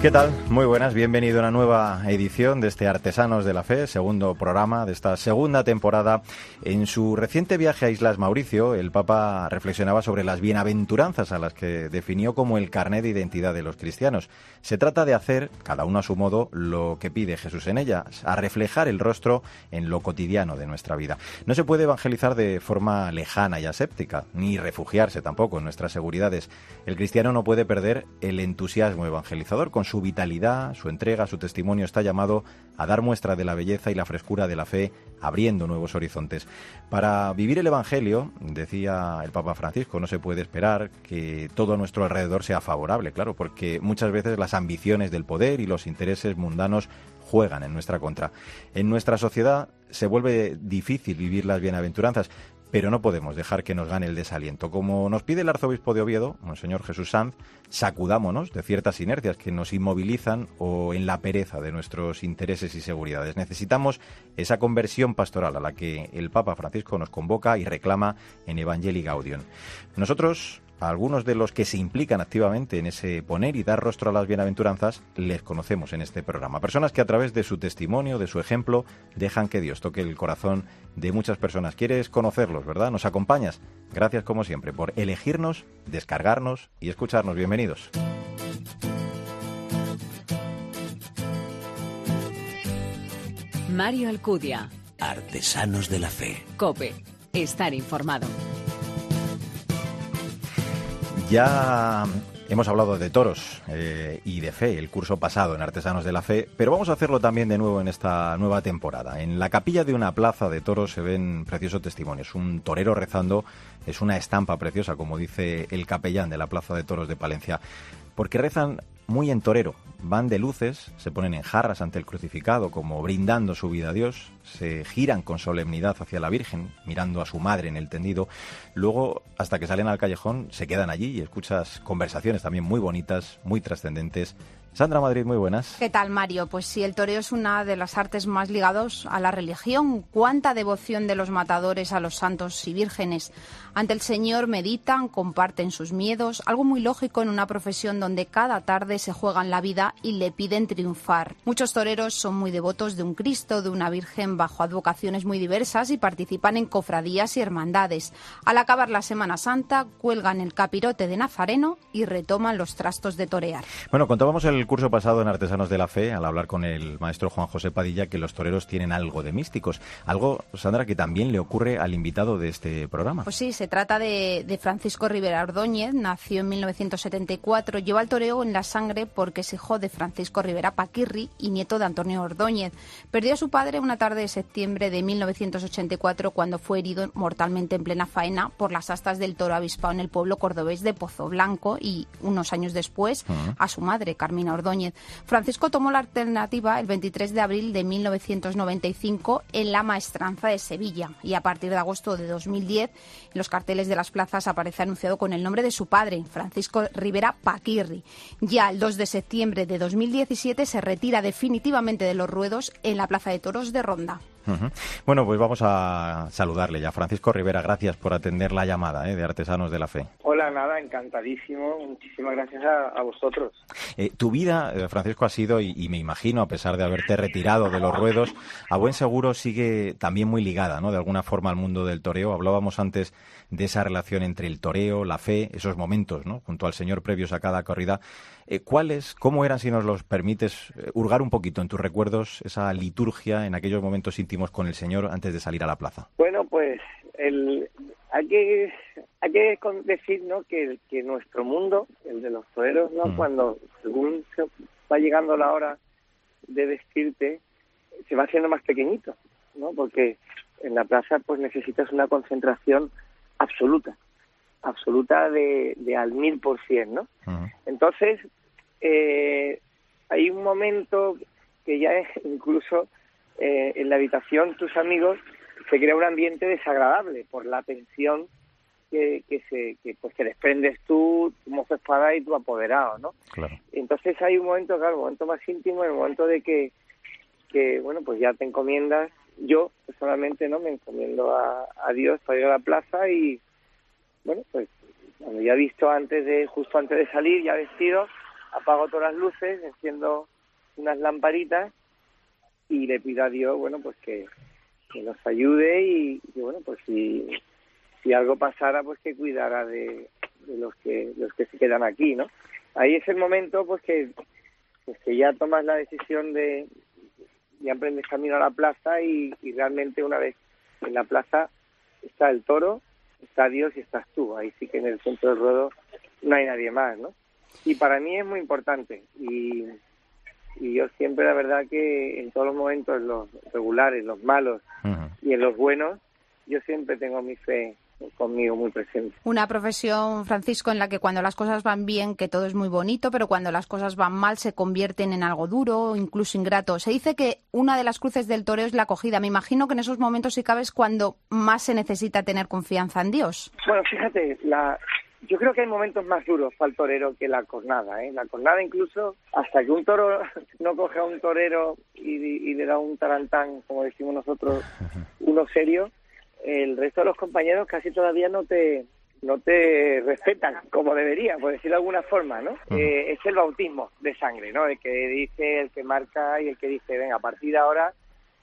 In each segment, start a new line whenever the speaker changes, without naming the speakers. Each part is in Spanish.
¿Qué tal? Muy buenas, bienvenido a una nueva edición de este Artesanos de la Fe, segundo programa de esta segunda temporada. En su reciente viaje a Islas Mauricio, el Papa reflexionaba sobre las bienaventuranzas a las que definió como el carnet de identidad de los cristianos. Se trata de hacer, cada uno a su modo, lo que pide Jesús en ellas, a reflejar el rostro en lo cotidiano de nuestra vida. No se puede evangelizar de forma lejana y aséptica, ni refugiarse tampoco en nuestras seguridades. El cristiano no puede perder el entusiasmo evangelizador con su vitalidad, su entrega, su testimonio está llamado a dar muestra de la belleza y la frescura de la fe, abriendo nuevos horizontes. Para vivir el Evangelio, decía el Papa Francisco, no se puede esperar que todo a nuestro alrededor sea favorable, claro, porque muchas veces las ambiciones del poder y los intereses mundanos juegan en nuestra contra. En nuestra sociedad se vuelve difícil vivir las bienaventuranzas, pero no podemos dejar que nos gane el desaliento. Como nos pide el arzobispo de Oviedo, Monseñor Jesús Sanz, sacudámonos de ciertas inercias que nos inmovilizan o en la pereza de nuestros intereses y seguridades. Necesitamos esa conversión pastoral a la que el Papa Francisco nos convoca y reclama en Evangelii Gaudium. Nosotros a algunos de los que se implican activamente en ese poner y dar rostro a las bienaventuranzas, les conocemos en este programa. Personas que a través de su testimonio, de su ejemplo, dejan que Dios toque el corazón de muchas personas. ¿Quieres conocerlos, verdad? ¿Nos acompañas? Gracias como siempre por elegirnos, descargarnos y escucharnos. Bienvenidos.
Mario Alcudia.
Artesanos de la Fe.
Cope. Estar informado.
Ya hemos hablado de toros eh, y de fe el curso pasado en Artesanos de la Fe, pero vamos a hacerlo también de nuevo en esta nueva temporada. En la capilla de una plaza de toros se ven preciosos testimonios. Un torero rezando es una estampa preciosa, como dice el capellán de la plaza de toros de Palencia, porque rezan muy en torero. Van de luces, se ponen en jarras ante el crucificado, como brindando su vida a Dios, se giran con solemnidad hacia la Virgen, mirando a su madre en el tendido. Luego, hasta que salen al callejón, se quedan allí y escuchas conversaciones también muy bonitas, muy trascendentes, Sandra Madrid, muy buenas.
¿Qué tal, Mario? Pues sí, el toreo es una de las artes más ligados a la religión. ¿Cuánta devoción de los matadores a los santos y vírgenes? Ante el Señor meditan, comparten sus miedos, algo muy lógico en una profesión donde cada tarde se juegan la vida y le piden triunfar. Muchos toreros son muy devotos de un Cristo, de una Virgen bajo advocaciones muy diversas y participan en cofradías y hermandades. Al acabar la Semana Santa, cuelgan el capirote de Nazareno y retoman los trastos de torear.
Bueno, contábamos el curso pasado en Artesanos de la Fe, al hablar con el maestro Juan José Padilla, que los toreros tienen algo de místicos. Algo, Sandra, que también le ocurre al invitado de este programa.
Pues sí, se trata de, de Francisco Rivera Ordóñez, nació en 1974, lleva el toreo en la sangre porque es hijo de Francisco Rivera Paquirri y nieto de Antonio Ordóñez. Perdió a su padre una tarde de septiembre de 1984 cuando fue herido mortalmente en plena faena por las astas del toro avispado en el pueblo cordobés de Pozo Blanco y unos años después a su madre, Carmina Ordóñez. Francisco tomó la alternativa el 23 de abril de 1995 en la maestranza de Sevilla y a partir de agosto de 2010 en los carteles de las plazas aparece anunciado con el nombre de su padre, Francisco Rivera Paquirri. Ya el 2 de septiembre de 2017 se retira definitivamente de los ruedos en la Plaza de Toros de Ronda.
Bueno, pues vamos a saludarle ya. Francisco Rivera, gracias por atender la llamada ¿eh? de Artesanos de la Fe.
Encantadísimo. Muchísimas gracias a, a vosotros.
Eh, tu vida, eh, Francisco, ha sido, y, y me imagino, a pesar de haberte retirado de los ruedos, a buen seguro sigue también muy ligada, ¿no? De alguna forma al mundo del toreo. Hablábamos antes de esa relación entre el toreo, la fe, esos momentos, ¿no? Junto al Señor previos a cada corrida. Eh, ¿Cuáles, cómo eran, si nos los permites, eh, hurgar un poquito en tus recuerdos esa liturgia en aquellos momentos íntimos con el Señor antes de salir a la plaza?
Bueno, pues el, hay que hay que decir ¿no? que, que nuestro mundo, el de los toreros, ¿no?
Mm.
cuando según se va llegando la hora de vestirte, se va haciendo más pequeñito, ¿no? porque en la plaza pues necesitas una concentración absoluta, absoluta de, de al mil por cien, ¿no?
Ujú.
Entonces, eh, hay un momento que ya es incluso eh, en la habitación tus amigos se crea un ambiente desagradable por la tensión que, que se que pues que desprendes tú, tu mozo espada y tu apoderado, ¿no?
Claro.
Entonces hay un momento, claro, un momento más íntimo, el momento de que, que bueno, pues ya te encomiendas. Yo, personalmente no me encomiendo a, a Dios para ir a la plaza y bueno pues cuando ya he visto antes de justo antes de salir ya vestido apago todas las luces enciendo unas lamparitas y le pido a Dios bueno pues que, que nos ayude y, y, bueno pues si si algo pasara pues que cuidara de, de los que los que se quedan aquí no ahí es el momento pues que pues que ya tomas la decisión de ya emprendes camino a la plaza y, y realmente una vez en la plaza está el toro, está Dios y estás tú. Ahí sí que en el centro del ruedo no hay nadie más, ¿no? Y para mí es muy importante y, y yo siempre la verdad que en todos los momentos, los regulares, los malos y en los buenos, yo siempre tengo mi fe conmigo muy presente.
Una profesión, Francisco, en la que cuando las cosas van bien, que todo es muy bonito, pero cuando las cosas van mal se convierten en algo duro, incluso ingrato. Se dice que una de las cruces del toreo es la acogida. Me imagino que en esos momentos, si cabe, es cuando más se necesita tener confianza en Dios.
Bueno, fíjate, la, yo creo que hay momentos más duros para el torero que la cornada. ¿eh? La cornada incluso, hasta que un toro no coge a un torero y, y le da un tarantán, como decimos nosotros, uno serio, el resto de los compañeros casi todavía no te no te respetan como debería, por decirlo de alguna forma, ¿no? Eh, es el bautismo de sangre, ¿no? El que dice, el que marca y el que dice, venga, a partir de ahora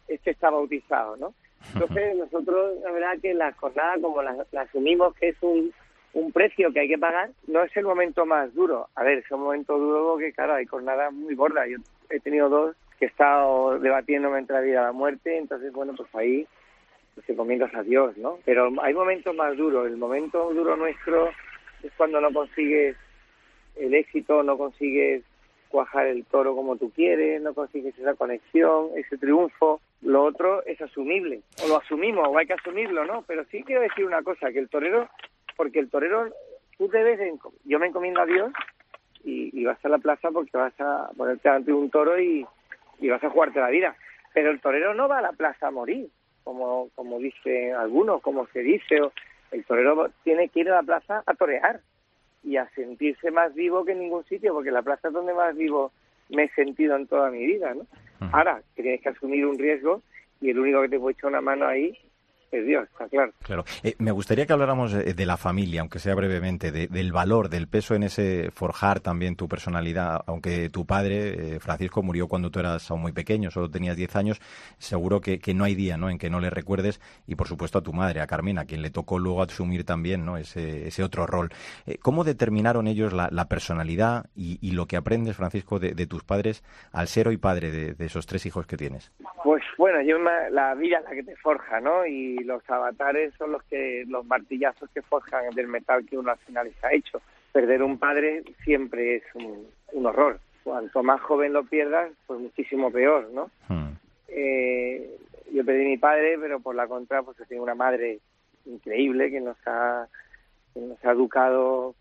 este está bautizado, ¿no? Entonces nosotros, la verdad que la jornada, como la, la asumimos que es un, un precio que hay que pagar, no es el momento más duro. A ver, es un momento duro porque, claro, hay jornadas muy gordas. Yo he tenido dos que he estado debatiéndome entre la vida y la muerte, entonces, bueno, pues ahí pues, te comienzas a Dios, ¿no? Pero hay momentos más duros. El momento duro nuestro es cuando no consigues el éxito, no consigues cuajar el toro como tú quieres, no consigues esa conexión, ese triunfo. Lo otro es asumible, o lo asumimos, o hay que asumirlo, ¿no? Pero sí quiero decir una cosa, que el torero, porque el torero, tú debes, de yo me encomiendo a Dios y, vas a la plaza porque vas a ponerte ante un toro y vas a jugarte la vida. Pero el torero no va a la plaza a morir, como, como dicen algunos, como se dice. El torero tiene que ir a la plaza a torear y a sentirse más vivo que en ningún sitio, porque la plaza es donde más vivo me he sentido en toda mi vida, ¿no? Ahora, tienes que asumir un riesgo y el único que te puede echar una mano ahí es Dios, está claro.
Claro. Eh, me gustaría que habláramos eh, de la familia, aunque sea brevemente, de- del valor, del peso en ese forjar también tu personalidad. Aunque tu padre, eh, Francisco, murió cuando tú eras aún muy pequeño, solo tenías 10 años, seguro que, que no hay día ¿no? en que no le recuerdes. Y por supuesto a tu madre, a Carmina, a quien le tocó luego asumir también ¿no? ese, ese otro rol. Eh, ¿Cómo determinaron ellos la, la personalidad y, y lo que aprendes, Francisco, de, de tus padres al ser hoy padre de, de esos tres hijos que tienes?
Pues bueno, yo la vida es la que te forja, ¿no? Y los avatares son los que los martillazos que forjan del metal que uno al final está hecho. Perder un padre siempre es un, un horror. Cuanto más joven lo pierdas, pues muchísimo peor, ¿no?
Hmm.
Eh, yo perdí a mi padre, pero por la contra, pues he tenido una madre increíble que nos ha, que nos ha educado,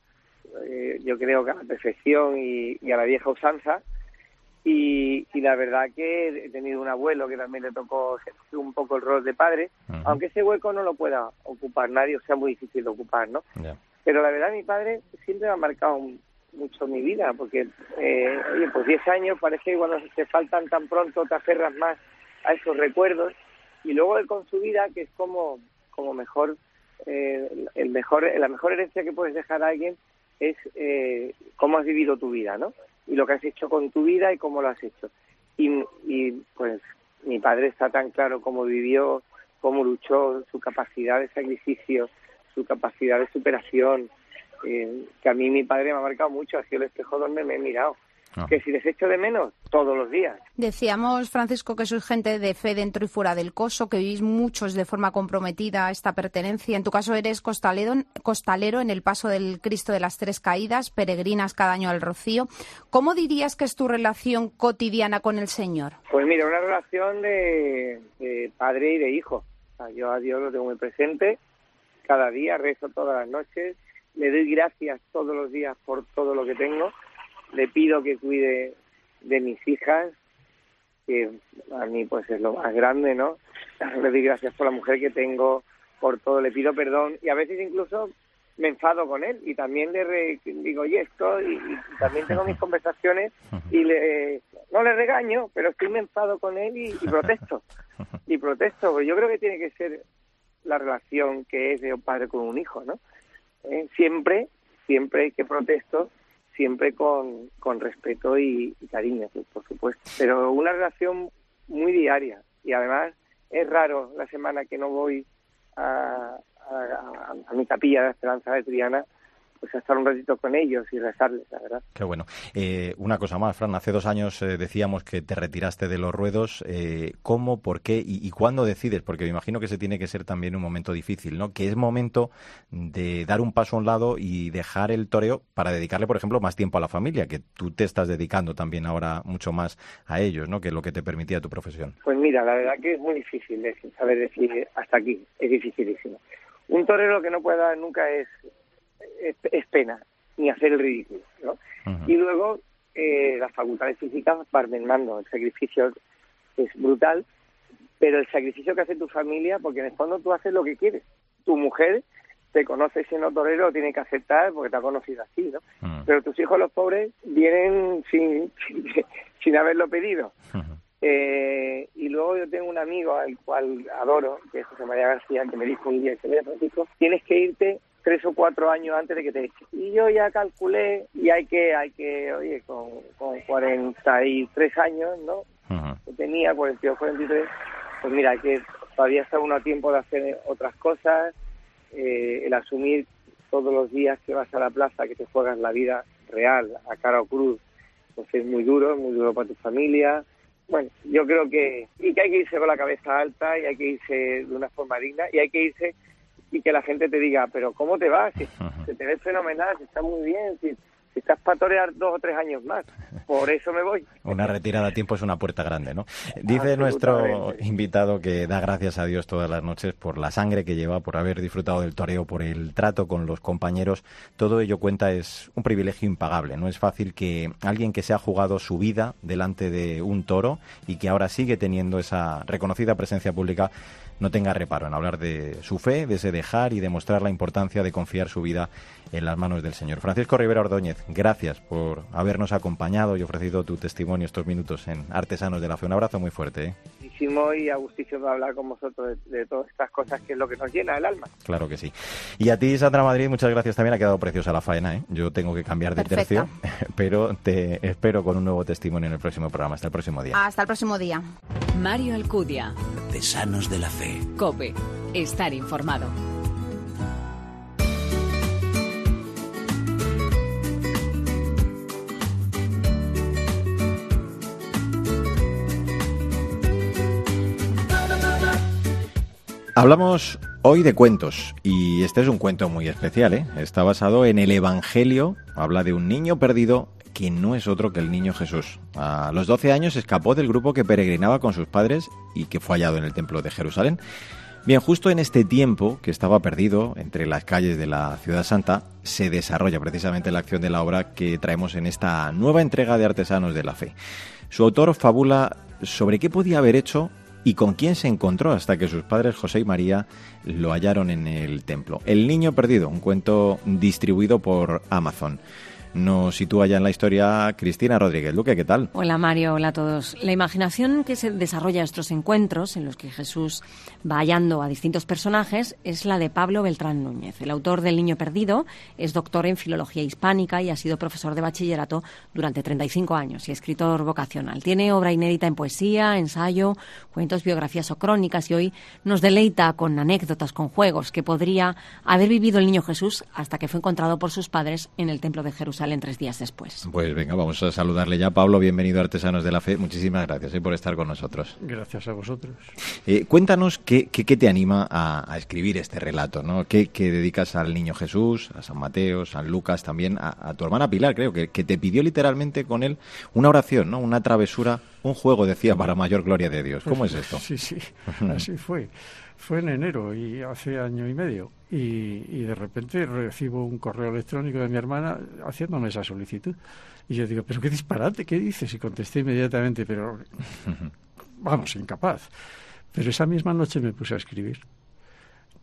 eh, yo creo que a la perfección y, y a la vieja usanza. Y, y la verdad que he tenido un abuelo que también le tocó un poco el rol de padre, aunque ese hueco no lo pueda ocupar nadie, o sea, muy difícil de ocupar, ¿no? Pero la verdad mi padre siempre me ha marcado mucho mi vida, porque, eh, oye, pues 10 años parece que cuando te faltan tan pronto te aferras más a esos recuerdos y luego él con su vida, que es como, como mejor, eh, el mejor, la mejor herencia que puedes dejar a alguien es eh, cómo has vivido tu vida, ¿no? Y lo que has hecho con tu vida y cómo lo has hecho. Y, pues mi padre está tan claro cómo vivió, cómo luchó, su capacidad de sacrificio, su capacidad de superación, eh, que a mí mi padre me ha marcado mucho, ha sido el espejo donde me he mirado.
Ah.
Que si les echo de menos, todos los días.
Decíamos, Francisco, que sois gente de fe dentro y fuera del coso, que vivís muchos de forma comprometida a esta pertenencia. En tu caso eres costalero, costalero en el paso del Cristo de las Tres Caídas, peregrinas cada año al Rocío. ¿Cómo dirías que es tu relación cotidiana con el Señor?
Pues mira, una relación de, de padre y de hijo. O sea, yo a Dios lo tengo muy presente, cada día rezo todas las noches, le doy gracias todos los días por todo lo que tengo, le pido que cuide de mis hijas, que a mí pues es lo más grande, ¿no? Le doy gracias por la mujer que tengo, por todo, le pido perdón y a veces incluso me enfado con él y también le digo, oye, esto, y, también tengo mis conversaciones y le, no le regaño, pero estoy me enfado con él y, protesto. Y protesto, porque yo creo que tiene que ser la relación que es de un padre con un hijo, ¿no? Eh, siempre, siempre que protesto, siempre con, con respeto y, cariño, por supuesto. Pero una relación muy diaria y además es raro la semana que no voy a, a, mi capilla de Esperanza de Triana pues estar un ratito con ellos y rezarles, la verdad.
Qué bueno. Eh, una cosa más, Fran, hace dos años eh, decíamos que te retiraste de los ruedos. Eh, ¿Cómo, por qué y, cuándo decides? Porque me imagino que ese tiene que ser también un momento difícil, ¿no? Que es momento de dar un paso a un lado y dejar el toreo para dedicarle, por ejemplo, más tiempo a la familia, que tú te estás dedicando también ahora mucho más a ellos, ¿no? Que es lo que te permitía tu profesión.
Pues mira, la verdad que es muy difícil saber decir hasta aquí, es dificilísimo. Un torero lo que no puede dar nunca es, es, pena, ni hacer el ridículo, ¿no? Y luego eh, las facultades físicas van mermando, el sacrificio es brutal, pero el sacrificio que hace tu familia, porque en el fondo tú haces lo que quieres. Tu mujer te conoce siendo torero, lo tiene que aceptar porque te ha conocido así, ¿no? Pero tus hijos, los pobres, vienen sin, sin, haberlo pedido. Eh, y luego yo tengo un amigo al cual adoro, que es José María García, que me dijo un día, que Francisco, tienes que irte tres o cuatro años antes de que te echen. Y yo ya calculé y hay que, hay que, oye, con, con 43 años, ¿no? Que tenía 42, 43, pues mira, hay que todavía está uno a tiempo de hacer otras cosas, eh, el asumir todos los días que vas a la plaza, que te juegas la vida real, a cara o cruz, pues es muy duro, muy duro para tu familia, bueno, yo creo que, y que hay que irse con la cabeza alta y hay que irse de una forma digna y hay que irse y que la gente te diga, pero ¿cómo te vas? Si, se te ves fenomenal, si está muy bien, si, estás para torear dos o tres años más. Por eso me voy.
Una retirada a tiempo es una puerta grande, ¿no? Dice nuestro invitado que da gracias a Dios todas las noches por la sangre que lleva, por haber disfrutado del toreo, por el trato con los compañeros. Todo ello cuenta es un privilegio impagable. No es fácil que alguien que se ha jugado su vida delante de un toro y que ahora sigue teniendo esa reconocida presencia pública no tenga reparo en hablar de su fe, de ese dejar y demostrar la importancia de confiar su vida en las manos del Señor. Francisco Rivera Ordóñez, gracias por habernos acompañado y ofrecido tu testimonio estos minutos en Artesanos de la Fe. Un abrazo muy fuerte. ¿eh?
Y agustísimo hablar con vosotros de, todas estas cosas que es lo que nos llena el alma.
Claro que sí. Y a ti, Sandra Madrid, muchas gracias también. Ha quedado preciosa la faena. ¿eh? Yo tengo que cambiar de tercio, pero te espero con un nuevo testimonio en el próximo programa. Hasta el próximo día.
Hasta el próximo día.
Mario Alcudia.
Artesanos de la Fe.
COPE. Estar informado.
Hablamos hoy de cuentos y este es un cuento muy especial. ¿eh? Está basado en el Evangelio. Habla de un niño perdido que no es otro que el niño Jesús. A los 12 años escapó del grupo que peregrinaba con sus padres y que fue hallado en el templo de Jerusalén. Bien, justo en este tiempo que estaba perdido entre las calles de la ciudad santa, se desarrolla precisamente la acción de la obra que traemos en esta nueva entrega de Artesanos de la Fe. Su autor fabula sobre qué podía haber hecho y con quién se encontró hasta que sus padres José y María lo hallaron en el templo. El niño perdido, un cuento distribuido por Amazon nos sitúa ya en la historia Cristina Rodríguez Luque. ¿Qué tal?
Hola Mario, hola a todos. La imaginación que se desarrolla en estos encuentros, en los que Jesús va hallando a distintos personajes, es la de Pablo Beltrán Núñez. El autor del Niño Perdido es doctor en Filología Hispánica y ha sido profesor de bachillerato durante 35 años y escritor vocacional. Tiene obra inédita en poesía, ensayo, cuentos, biografías o crónicas y hoy nos deleita con anécdotas, con juegos que podría haber vivido el Niño Jesús hasta que fue encontrado por sus padres en el Templo de Jerusalén en tres días después.
Pues venga, vamos a saludarle ya. Pablo, bienvenido a Artesanos de la Fe. Muchísimas gracias eh, por estar con nosotros.
Gracias a vosotros.
Eh, cuéntanos qué, qué, te anima a, escribir este relato, ¿no? ¿Qué, dedicas al Niño Jesús, a San Mateo, San Lucas, también a, tu hermana Pilar, creo, que, que te pidió literalmente con él una oración, ¿no? Una travesura, un juego, decía, para mayor gloria de Dios. ¿Cómo es esto?
Sí, sí, así fue. Fue en enero y hace año y medio. Y, de repente recibo un correo electrónico de mi hermana haciéndome esa solicitud. Y yo digo, pero qué disparate, ¿qué dices? Y contesté inmediatamente, pero vamos, incapaz. Pero esa misma noche me puse a escribir.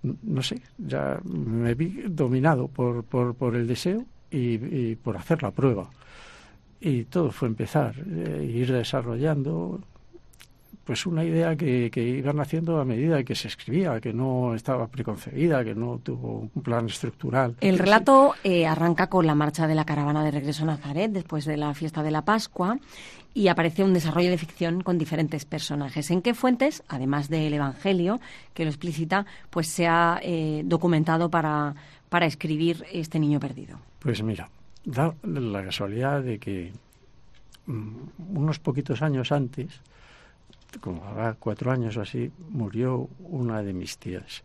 no sé, ya me vi dominado por, por, por el deseo y, por hacer la prueba. Y todo fue empezar, eh, ir desarrollando pues una idea que, que, iban haciendo a medida que se escribía, que no estaba preconcebida, que no tuvo un plan estructural.
El relato eh, arranca con la marcha de la caravana de regreso a Nazaret después de la fiesta de la Pascua y aparece un desarrollo de ficción con diferentes personajes. ¿En qué fuentes, además del Evangelio, que lo explicita, pues se ha eh, documentado para, para escribir este niño perdido?
Pues mira, da la casualidad de que mm, unos poquitos años antes como habrá cuatro años o así, murió una de mis tías.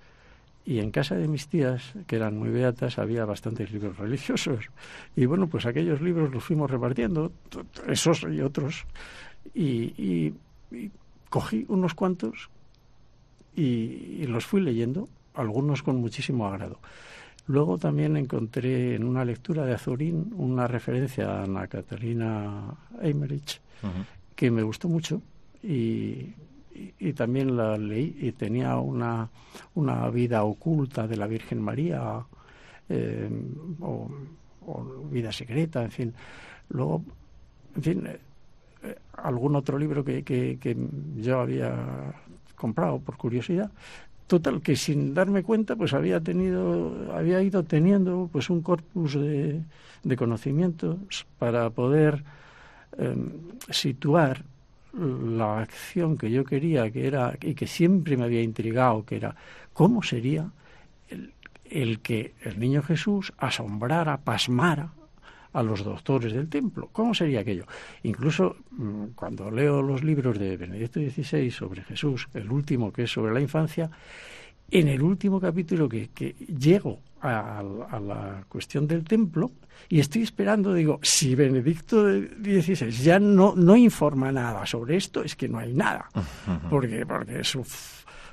Y en casa de mis tías, que eran muy beatas, había bastantes libros religiosos. Y bueno, pues aquellos libros los fuimos repartiendo, esos y otros. Y, cogí unos cuantos y, los fui leyendo, algunos con muchísimo agrado. Luego también encontré en una lectura de Azorín una referencia a Ana Catalina Eimerich, que me gustó mucho y, y, también la leí y tenía una, una vida oculta de la Virgen María eh, o, vida secreta, en fin. Luego, en fin, eh, algún otro libro que, que, yo había comprado por curiosidad total que sin darme cuenta pues había tenido había ido teniendo pues un corpus de, de conocimientos para poder eh, situar la acción que yo quería, que era, y que siempre me había intrigado, que era, ¿cómo sería el, que el niño Jesús asombrara, pasmara a los doctores del templo? ¿Cómo sería aquello? Incluso mm, cuando leo los libros de Benedicto XVI sobre Jesús, el último que es sobre la infancia, en el último capítulo que, que llego a, la cuestión del templo y estoy esperando, digo, si Benedicto XVI ya no, no informa nada sobre esto, es que no hay nada, porque, porque su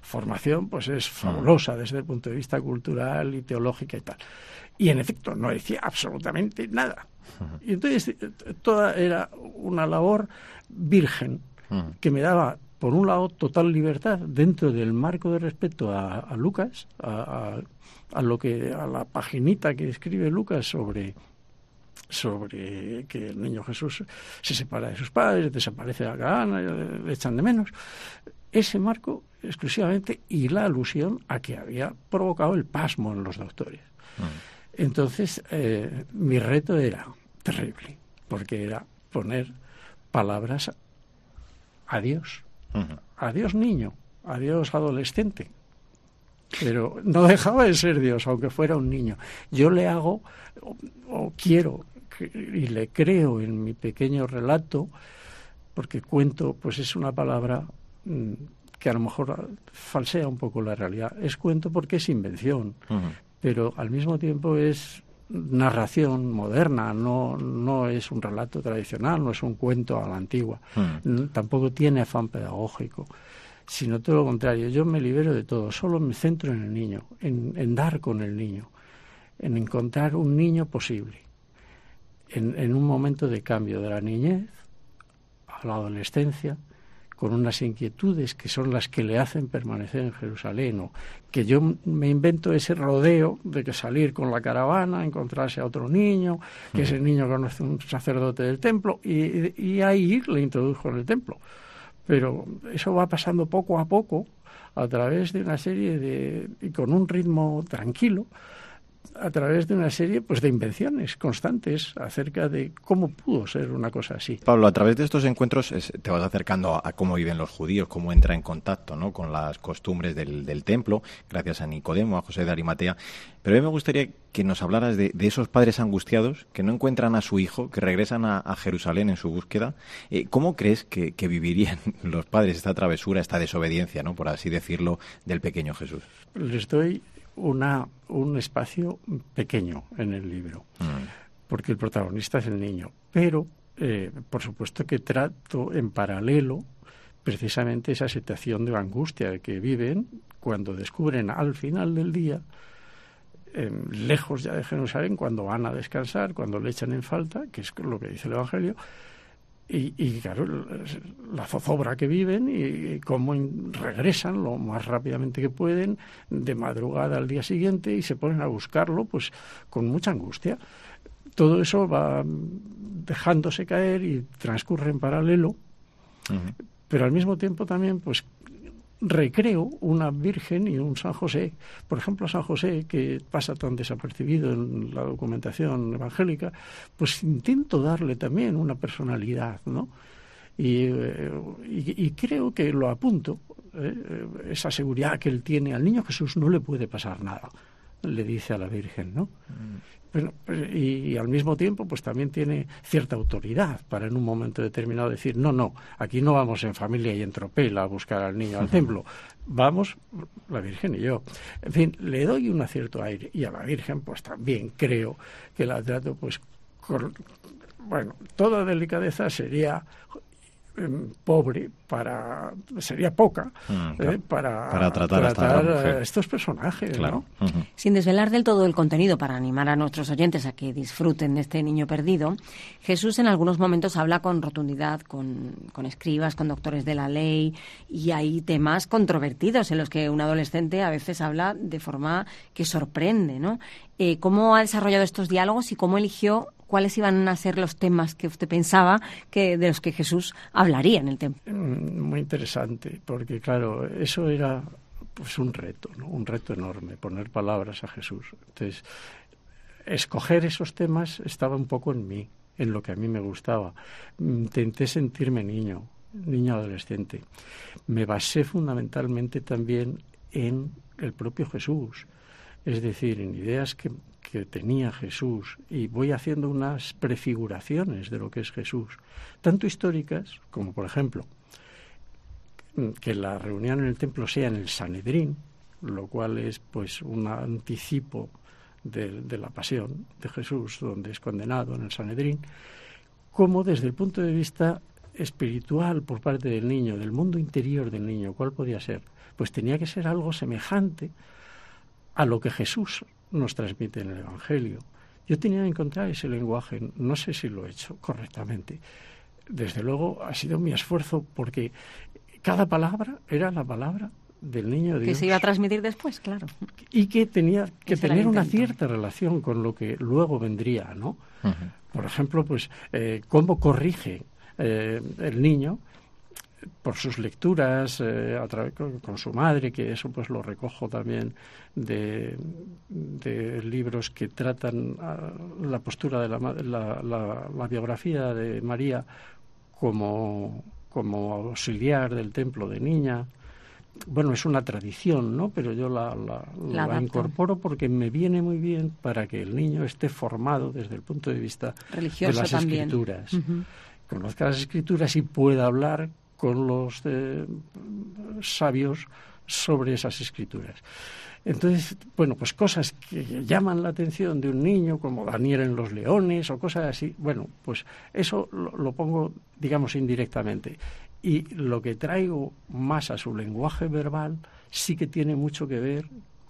formación pues es fabulosa desde el punto de vista cultural y teológica y tal. Y en efecto no decía absolutamente nada. Y entonces eh, toda era una labor virgen que me daba por un lado, total libertad dentro del marco de respeto a, Lucas, a, a, lo que a la paginita que escribe Lucas sobre sobre que el niño Jesús se separa de sus padres, desaparece a Canaán, le echan de menos. Ese marco exclusivamente y la alusión a que había provocado el pasmo en los doctores. Mm. Entonces, eh, mi reto era terrible, porque era poner palabras a Dios Adiós niño, adiós adolescente. Pero no dejaba de ser Dios, aunque fuera un niño. Yo le hago, o, quiero, y le creo en mi pequeño relato, porque cuento, pues es una palabra mm, que a lo mejor falsea un poco la realidad. Es cuento porque es invención, pero al mismo tiempo es narración moderna, no, no es un relato tradicional, no es un cuento a la antigua, hmm. tampoco tiene afán pedagógico, sino todo lo contrario. Yo me libero de todo, solo me centro en el niño, en, en dar con el niño, en encontrar un niño posible, en, en un momento de cambio de la niñez a la adolescencia, con unas inquietudes que son las que le hacen permanecer en Jerusalén, o que yo me invento ese rodeo de que salir con la caravana, encontrarse a otro niño, que ese niño conoce un sacerdote del templo, y, y ahí le introdujo en el templo. Pero eso va pasando poco a poco a través de una serie de, y con un ritmo tranquilo, a través de una serie pues de invenciones constantes acerca de cómo pudo ser una cosa así.
Pablo, a través de estos encuentros te vas acercando a, cómo viven los judíos, cómo entra en contacto ¿no? con las costumbres del, templo, gracias a Nicodemo, a José de Arimatea. Pero a mí me gustaría que nos hablaras de, esos padres angustiados que no encuentran a su hijo, que regresan a, Jerusalén en su búsqueda. Eh, ¿Cómo crees que, que, vivirían los padres esta travesura, esta desobediencia, ¿no? por así decirlo, del pequeño Jesús?
Les doy una, un espacio pequeño en el libro, mm. porque el protagonista es el niño. Pero, eh, por supuesto que trato en paralelo precisamente esa situación de angustia que viven cuando descubren al final del día, em, lejos ya de Jerusalén, cuando van a descansar, cuando le echan en falta, que es lo que dice el Evangelio, Y, claro, la zozobra que viven y, cómo regresan lo más rápidamente que pueden de madrugada al día siguiente y se ponen a buscarlo pues con mucha angustia. Todo eso va dejándose caer y transcurre en paralelo, pero al mismo tiempo también pues recreo una Virgen y un San José. Por ejemplo, San José, que pasa tan desapercibido en la documentación evangélica, pues intento darle también una personalidad, ¿no? Y, eh, creo que lo apunto, ¿eh? esa seguridad que él tiene al niño Jesús no le puede pasar nada, le dice a la Virgen, ¿no? Mm. Pues, y, al mismo tiempo, pues también tiene cierta autoridad para en un momento determinado decir, no, no, aquí no vamos en familia y en tropel a buscar al niño al templo, vamos la Virgen y yo. En fin, le doy un cierto aire y a la Virgen, pues también creo que la trato, pues, con, bueno, toda delicadeza sería pobre para sería poca mm, eh, para,
tratar, a,
estos personajes
sin desvelar del todo el contenido para animar a nuestros oyentes a que disfruten de este niño perdido Jesús en algunos momentos habla con rotundidad con, con escribas con doctores de la ley y hay temas controvertidos en los que un adolescente a veces habla de forma que sorprende ¿no? Eh, ¿Cómo ha desarrollado estos diálogos y cómo eligió cuáles iban a ser los temas que usted pensaba que de los que Jesús hablaría en el templo.
Mm, muy interesante, porque claro, eso era pues un reto, ¿no? un reto enorme, poner palabras a Jesús. Entonces, escoger esos temas estaba un poco en mí, en lo que a mí me gustaba. Intenté sentirme niño, niño adolescente. Me basé fundamentalmente también en el propio Jesús, es decir, en ideas que, que tenía Jesús y voy haciendo unas prefiguraciones de lo que es Jesús, tanto históricas como, por ejemplo, que la reunión en el templo sea en el Sanedrín, lo cual es pues un anticipo de, de, la pasión de Jesús, donde es condenado en el Sanedrín, como desde el punto de vista espiritual por parte del niño, del mundo interior del niño, ¿cuál podía ser? Pues tenía que ser algo semejante a lo que Jesús nos transmite en el Evangelio. Yo tenía que encontrar ese lenguaje, no sé si lo he hecho correctamente. Desde luego ha sido mi esfuerzo porque cada palabra era la palabra del niño Dios.
Que se iba a transmitir después, claro.
Y que tenía que tener una cierta relación con lo que luego vendría, ¿no? Por ejemplo, pues, eh, cómo corrige eh, el niño por sus lecturas eh, a través, con, su madre, que eso pues lo recojo también de, libros que tratan ah, la postura de la, la, la, biografía de María como, como auxiliar del templo de niña. Bueno, es una tradición, ¿no? Pero yo la, la, incorporo porque me viene muy bien para que el niño esté formado desde el punto de vista
Religioso
de las
también.
escrituras. Conozca las escrituras y pueda hablar con los eh, sabios sobre esas escrituras. Entonces, bueno, pues cosas que llaman la atención de un niño, como Daniel en los leones o cosas así, bueno, pues eso lo, lo pongo, digamos, indirectamente. Y lo que traigo más a su lenguaje verbal sí que tiene mucho que ver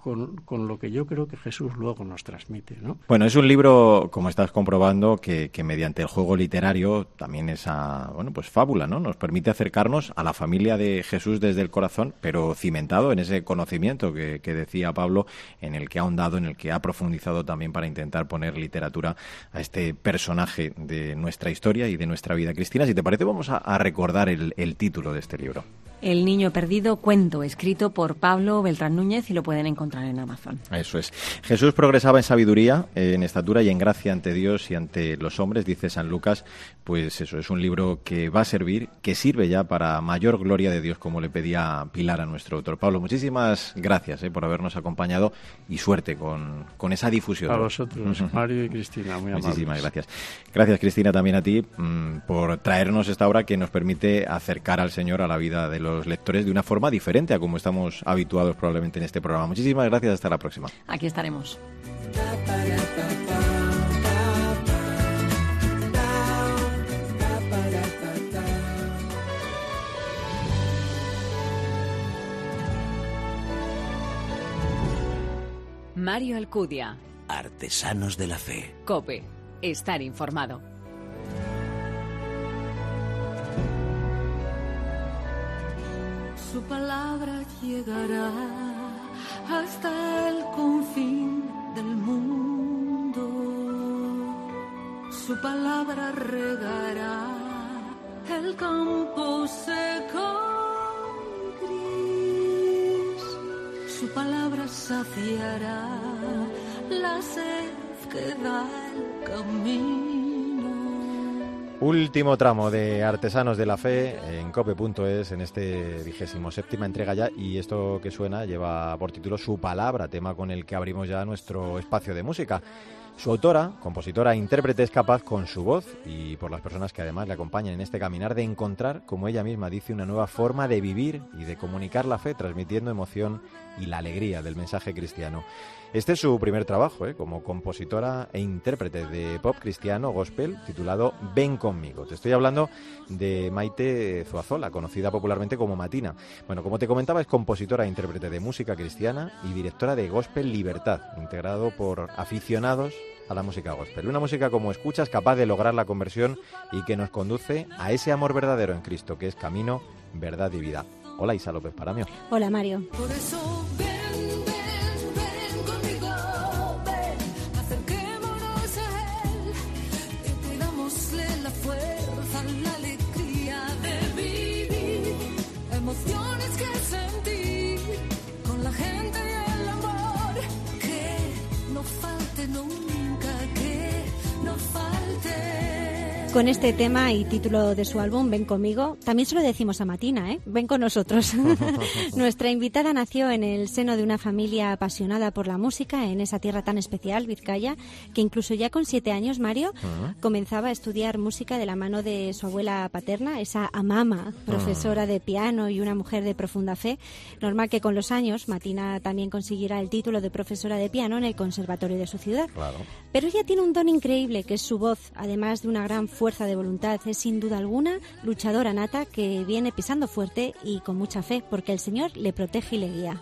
con, lo que yo creo que Jesús luego nos transmite. ¿no?
Bueno, es un libro, como estás comprobando, que, mediante el juego literario, también esa bueno, pues fábula, ¿no? Nos permite acercarnos a la familia de Jesús desde el corazón, pero cimentado en ese conocimiento que, decía Pablo, en el que ha ahondado, en el que ha profundizado también para intentar poner literatura a este personaje de nuestra historia y de nuestra vida. Cristina, si te parece, vamos a, recordar el título de este libro.
El niño perdido, cuento, escrito por Pablo Beltrán Núñez y lo pueden encontrar en Amazon.
Eso es. Jesús progresaba en sabiduría, en estatura y en gracia ante Dios y ante los hombres, dice San Lucas. Pues eso, es un libro que va a servir, que sirve ya para mayor gloria de Dios, como le pedía Pilar a nuestro autor. Pablo, muchísimas gracias eh, por habernos acompañado y suerte con, con esa difusión.
A vosotros, Mario y Cristina, muy amables.
Muchísimas gracias. Gracias, Cristina, también a ti mm, por traernos esta obra que nos permite acercar al Señor a la vida de los lectores de una forma diferente a como estamos habituados probablemente en este programa. Muchísimas gracias, hasta la próxima.
Aquí estaremos.
Mario Alcudia.
Artesanos de la Fe.
Cope. Estar informado.
Su palabra llegará hasta el confín del mundo. Su palabra regará el campo seco. Su palabra saciará la sed que da el camino.
Último tramo de Artesanos de la Fe en cope.es en este vigésimo séptima entrega ya y esto que suena lleva por título Su Palabra, tema con el que abrimos ya nuestro espacio de música. Su autora, compositora e intérprete es capaz con su voz y por las personas que además le acompañan en este caminar de encontrar, como ella misma dice, una nueva forma de vivir y de comunicar la fe transmitiendo emoción y la alegría del mensaje cristiano. Este es su primer trabajo ¿eh? como compositora e intérprete de pop cristiano gospel titulado Ven conmigo. Te estoy hablando de Maite Zuazola, conocida popularmente como Matina. Bueno, como te comentaba, es compositora e intérprete de música cristiana y directora de Gospel Libertad, integrado por aficionados a la música gospel. Una música como escuchas capaz de lograr la conversión y que nos conduce a ese amor verdadero en Cristo, que es camino, verdad y vida. Hola Isa López Paramio.
Hola Mario.
Por eso no
Con este tema y título de su álbum, Ven conmigo, también se lo decimos a Matina, ¿eh? Ven con nosotros. Nuestra invitada nació en el seno de una familia apasionada por la música en esa tierra tan especial, Vizcaya, que incluso ya con siete años, Mario, comenzaba a estudiar música de la mano de su abuela paterna, esa amama, profesora de piano y una mujer de profunda fe. Normal que con los años Matina también consiguiera el título de profesora de piano en el conservatorio de su ciudad.
Claro.
Pero ella tiene un don increíble, que es su voz, además de una gran fuerza de voluntad. Es sin duda alguna luchadora nata que viene pisando fuerte y con mucha fe, porque el Señor le protege y le guía.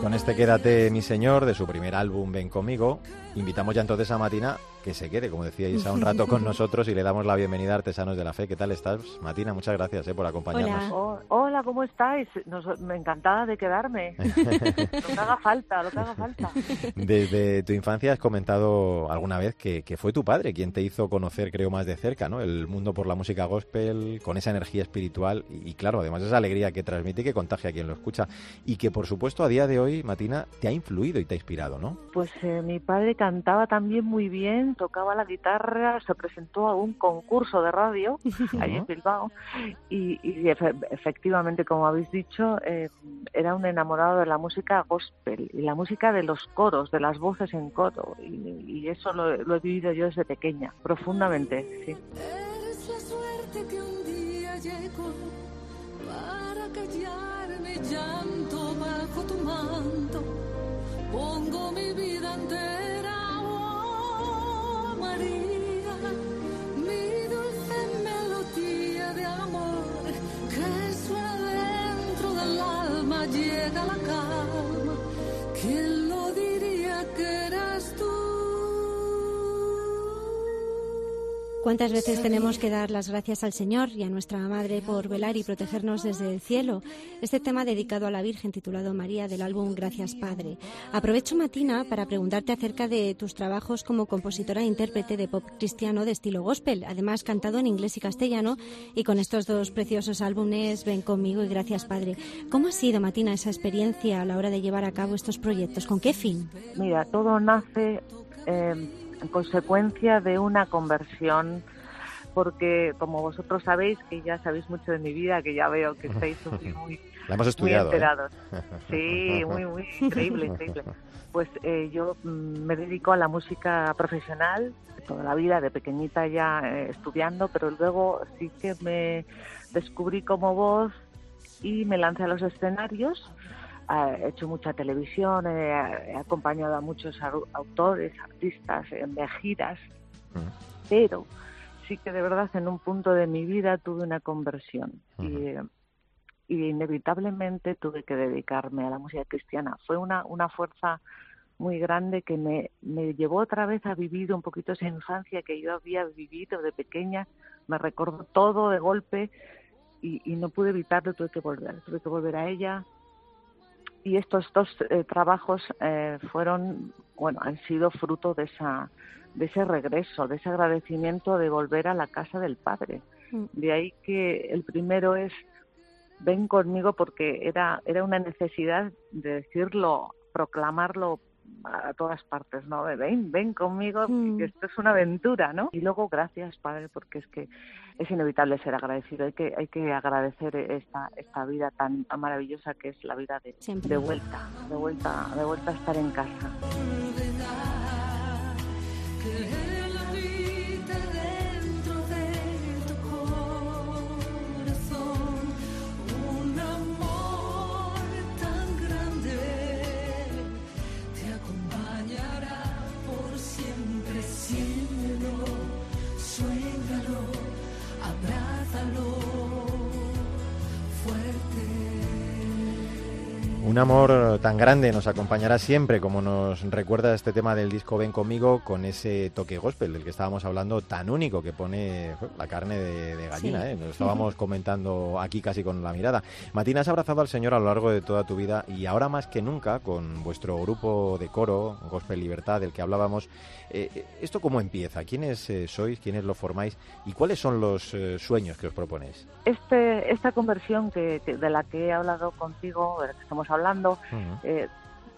Con este Quédate, mi señor, de su primer álbum Ven conmigo, invitamos ya entonces a Matina que se quede, como decía Isa, un rato con nosotros y le damos la bienvenida a Artesanos de la Fe. ¿Qué tal estás, Matina? Muchas gracias eh, por acompañarnos.
Hola.
Hola, ¿cómo estáis? Nos- me encantada de quedarme. lo que haga falta, lo que haga falta.
Desde tu infancia has comentado alguna vez que, que fue tu padre quien te hizo conocer, creo, más de cerca, ¿no? El mundo por la música gospel, con esa energía espiritual y, y, claro, además esa alegría que transmite y que contagia a quien lo escucha. Y que, por supuesto, a día de hoy, Matina, te ha influido y te ha inspirado, ¿no?
Pues eh, mi padre cantaba también muy bien, tocaba la guitarra, se presentó a un concurso de radio ahí en Bilbao y, y efe- como habéis dicho, eh, era un enamorado de la música gospel y la música de los coros, de las voces en coro. Y, eso lo, he vivido yo desde pequeña, profundamente,
¿Cuántas veces tenemos que dar las gracias al Señor y a nuestra Madre por velar y protegernos desde el cielo? Este tema dedicado a la Virgen titulado María del álbum Gracias Padre. Aprovecho, Matina, para preguntarte acerca de tus trabajos como compositora e intérprete de pop cristiano de estilo gospel, además cantado en inglés y castellano y con estos dos preciosos álbumes Ven conmigo y Gracias Padre. ¿Cómo ha sido, Matina, esa experiencia a la hora de llevar a cabo estos proyectos? ¿Con qué fin?
Mira, todo nace eh, consecuencia de una conversión, porque como vosotros sabéis, que ya sabéis mucho de mi vida, que ya veo que estáis muy, muy,
La hemos
muy.
¿eh?
enterados. Sí, muy, muy increíble, increíble. Pues eh, yo mm, me dedico a la música profesional toda la vida, de pequeñita ya eh, estudiando, pero luego sí que me descubrí como voz y me lancé a los escenarios. He hecho mucha televisión, he, he acompañado a muchos au- autores, artistas en de giras, pero sí que de verdad en un punto de mi vida tuve una conversión y, y inevitablemente tuve que dedicarme a la música cristiana. Fue una, una fuerza muy grande que me, me llevó otra vez a vivir un poquito esa infancia que yo había vivido de pequeña. Me recordó todo de golpe y, y no pude evitarlo, tuve que volver, tuve que volver a ella. Y estos dos eh, trabajos eh, fueron, bueno, han sido fruto de esa de ese regreso, de ese agradecimiento de volver a la casa del Padre. De ahí que el primero es ven conmigo porque era era una necesidad de decirlo, proclamarlo a todas partes, ¿no? De ven, ven conmigo, que esto es una aventura, ¿no? Y luego gracias, Padre, porque es que es inevitable ser agradecido. Hay que hay que agradecer esta esta vida tan, tan maravillosa que es la vida de,
Siempre.
de vuelta, de vuelta, de vuelta a estar en casa.
Amor tan grande
nos acompañará siempre, como nos recuerda este tema del disco Ven conmigo, con ese toque gospel del que estábamos hablando, tan único que pone la carne de, de gallina.
Sí.
¿eh? Lo estábamos comentando aquí casi con la mirada. Matina, has abrazado al Señor a lo largo de toda tu vida y ahora más que nunca, con vuestro grupo de coro, Gospel Libertad, del que hablábamos, eh, ¿esto cómo empieza? ¿Quiénes eh, sois? ¿Quiénes lo formáis? ¿Y cuáles son los eh, sueños que os proponéis?
Este, esta conversión que, que- de la que he hablado contigo, de la que estamos hablando, eh,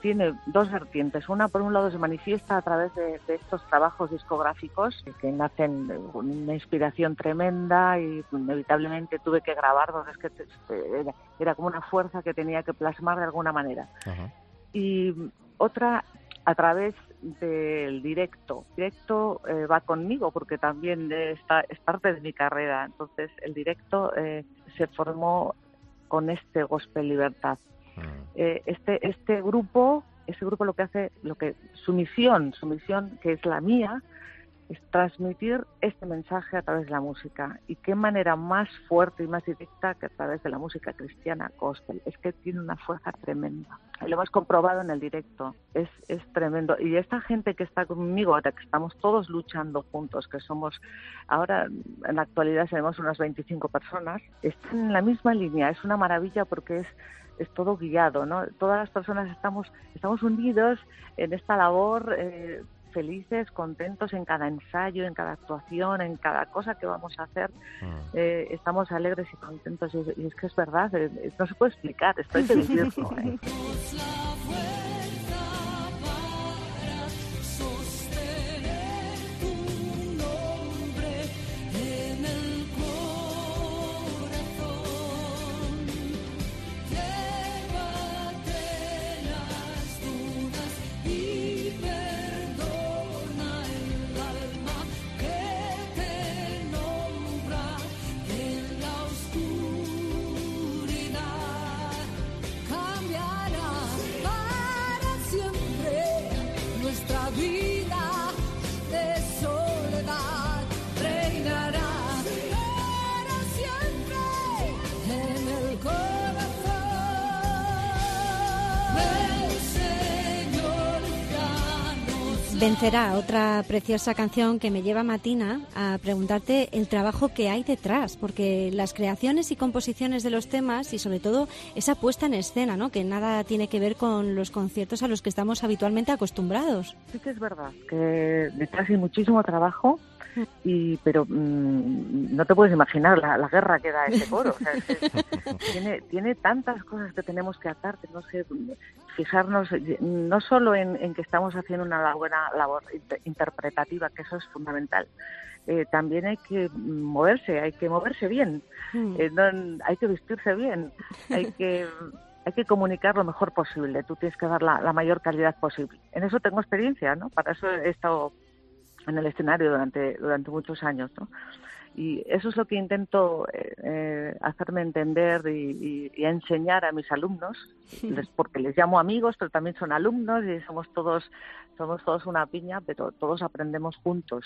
tiene dos vertientes. Una, por un lado, se manifiesta a través de, de estos trabajos discográficos que nacen una inspiración tremenda y inevitablemente tuve que grabar porque es que te- te- era, era como una fuerza que tenía que plasmar de alguna manera. Y otra, a través del directo. Directo eh, va conmigo porque también está, es parte de mi carrera. Entonces, el directo eh, se formó con este Gospel Libertad. Eh, este este grupo ese grupo lo que hace lo que su misión su misión que es la mía es transmitir este mensaje a través de la música. Y qué manera más fuerte y más directa que a través de la música cristiana gospel. Es que tiene una fuerza tremenda. Lo hemos comprobado en el directo. Es es tremendo. Y esta gente que está conmigo que estamos todos luchando juntos que somos ahora en la actualidad tenemos unas 25 personas están en la misma línea. Es una maravilla porque es es todo guiado, ¿no? Todas las personas estamos, estamos unidos en esta labor, eh, felices, contentos en cada ensayo, en cada actuación, en cada cosa que vamos a hacer. Eh, estamos alegres y contentos y, y es que es verdad, eh, no se puede explicar, esto hay
Vencerá, otra preciosa canción que me lleva Matina a preguntarte el trabajo que hay detrás, porque las creaciones y composiciones de los temas y sobre todo esa puesta en escena, ¿no? que nada tiene que ver con los conciertos a los que estamos habitualmente acostumbrados.
Sí que es verdad que detrás hay muchísimo trabajo, y pero mm, no te puedes imaginar la, la guerra que da ese coro. O sea, es que tiene, tiene tantas cosas que tenemos que atar, tenemos que fijarnos eh, no solo en, en que estamos haciendo una buena labor inter- interpretativa, que eso es fundamental, eh, también hay que moverse, hay que moverse bien, eh, no- hay que vestirse bien, hay que hay que comunicar lo mejor posible. Tú tienes que dar la, la mayor calidad posible. En eso tengo experiencia, ¿no? Para eso he estado en el escenario durante, durante muchos años, ¿no? Y eso es lo que intento eh, eh, hacerme entender y, y- y enseñar a mis alumnos, les- porque les llamo amigos, pero también son alumnos y somos todos somos todos una piña, pero todos aprendemos juntos.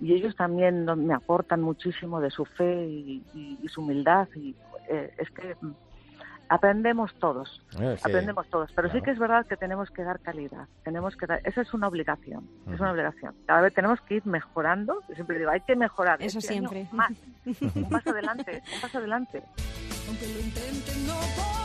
Y ellos también me aportan muchísimo de su fe y, y- su humildad. Y eh, es que aprendemos todos,
Eh, que-
aprendemos todos. Pero sí que es verdad que tenemos que dar calidad. Tenemos que dar, esa es una obligación. Es una obligación. Cada vez tenemos que ir mejorando. Yo siempre digo, hay que mejorar.
Eso
Este año
siempre.
Más. Un paso adelante, un paso adelante.
Aunque lo intenten no podrán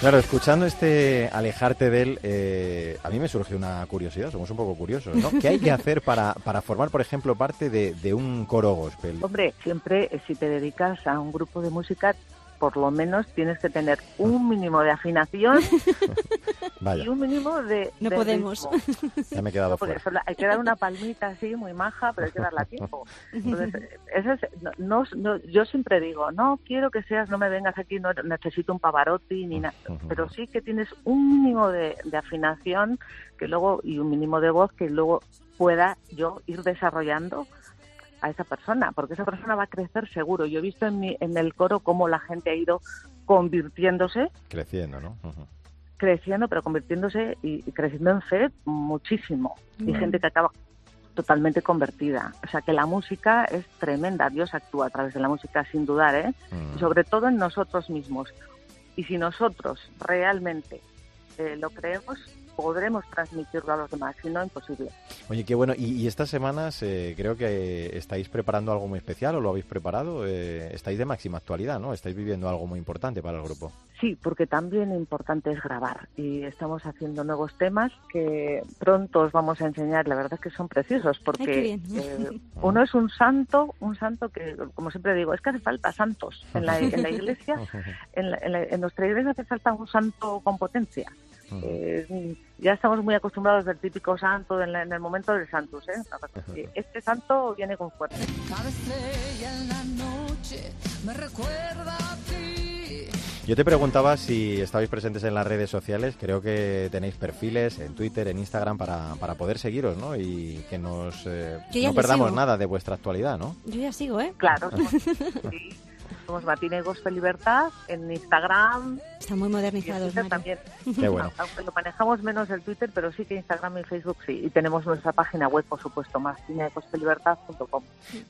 Claro, escuchando este alejarte de él, eh, a mí me surge una curiosidad, somos un poco curiosos, ¿no? ¿Qué hay que hacer para, para formar, por ejemplo, parte de, de un coro gospel?
Hombre, siempre eh, si te dedicas a un grupo de música, por lo menos tienes que tener un mínimo de afinación
Vaya,
y un mínimo de.
No
de
podemos.
ritmo.
ya me he quedado fuera.
solo hay que dar una palmita así, muy maja, pero hay que darla a tiempo. Entonces, eso es, no, no- no- yo siempre digo, no quiero que seas, no me vengas aquí, no necesito un Pavarotti ni nada, pero sí que tienes un mínimo de, de afinación que luego y un mínimo de voz que luego pueda yo ir desarrollando a esa persona, porque esa persona va a crecer seguro. Yo he visto en, mi, en el coro cómo la gente ha ido convirtiéndose
Creciendo, ¿no?
Creciendo, pero convirtiéndose y, y creciendo en fe muchísimo. Y
Bueno.
gente que acaba totalmente convertida. O sea que la música es tremenda. Dios actúa a través de la música sin dudar, ¿eh? Sobre todo en nosotros mismos. Y si nosotros realmente eh, lo creemos, podremos transmitirlo a los demás. Si no, imposible.
Oye, qué bueno. Y, y estas semanas eh, creo que estáis preparando algo muy especial o lo habéis preparado. eh, estáis de máxima actualidad, ¿no? Estáis viviendo algo muy importante para el grupo.
Sí, porque también importante es grabar y estamos haciendo nuevos temas que pronto os vamos a enseñar. La verdad es que son preciosos porque eh, uno es un santo, un santo que, como siempre digo, es que hace falta santos en la, en la iglesia. En, la- en la- en nuestra iglesia hace falta un santo con potencia. Eh, ya estamos muy acostumbrados del típico santo en, la- en el momento del santos. ¿eh? Este santo viene con fuerza.
Yo te preguntaba si estabais presentes en las redes sociales. Creo que tenéis perfiles en Twitter, en Instagram para, para poder seguiros, ¿no? Y que nos eh, no perdamos
sigo.
nada de vuestra actualidad, ¿no?
Yo ya sigo, ¿eh?
Claro, sí, somos Matine Gospel Libertad en Instagram,
Están muy
Y el
modernizados,
Twitter
Mario.
también.
Qué bueno.
Aunque lo manejamos menos el Twitter, pero sí que Instagram y Facebook sí. Y tenemos nuestra página web, por supuesto, más libertad.com.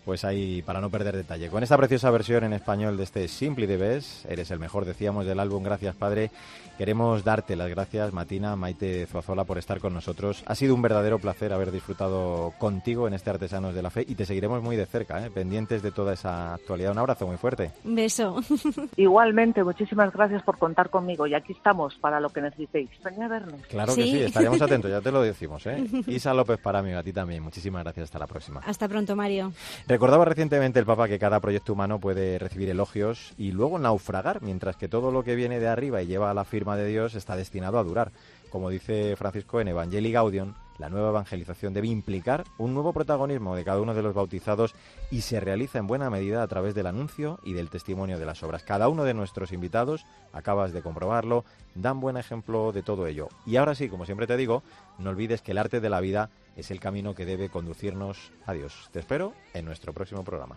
Pues ahí, para no perder detalle. Con esta preciosa versión en español de este Simply the Best, eres el mejor, decíamos, del álbum Gracias Padre. Queremos darte las gracias, Matina, Maite Zuazola, por estar con nosotros. Ha sido un verdadero placer haber disfrutado contigo en este Artesanos de la Fe y te seguiremos muy de cerca, ¿eh? pendientes de toda esa actualidad. Un abrazo muy fuerte.
Un beso.
Igualmente, muchísimas gracias por contar conmigo y aquí estamos para lo que necesitéis. Venid a vernos.
Claro que
Sí.
sí, estaremos atentos, ya te lo decimos. ¿eh? Isa López para mí, a ti también. Muchísimas gracias, hasta la próxima.
Hasta pronto, Mario.
Recordaba recientemente el Papa que cada proyecto humano puede recibir elogios y luego naufragar, mientras que todo lo que viene de arriba y lleva a la firma de Dios está destinado a durar. Como dice Francisco en Evangelii Gaudium, la nueva evangelización debe implicar un nuevo protagonismo de cada uno de los bautizados y se realiza en buena medida a través del anuncio y del testimonio de las obras. Cada uno de nuestros invitados, acabas de comprobarlo, dan buen ejemplo de todo ello. Y ahora sí, como siempre te digo, no olvides que el arte de la vida es el camino que debe conducirnos a Dios. Te espero en nuestro próximo programa.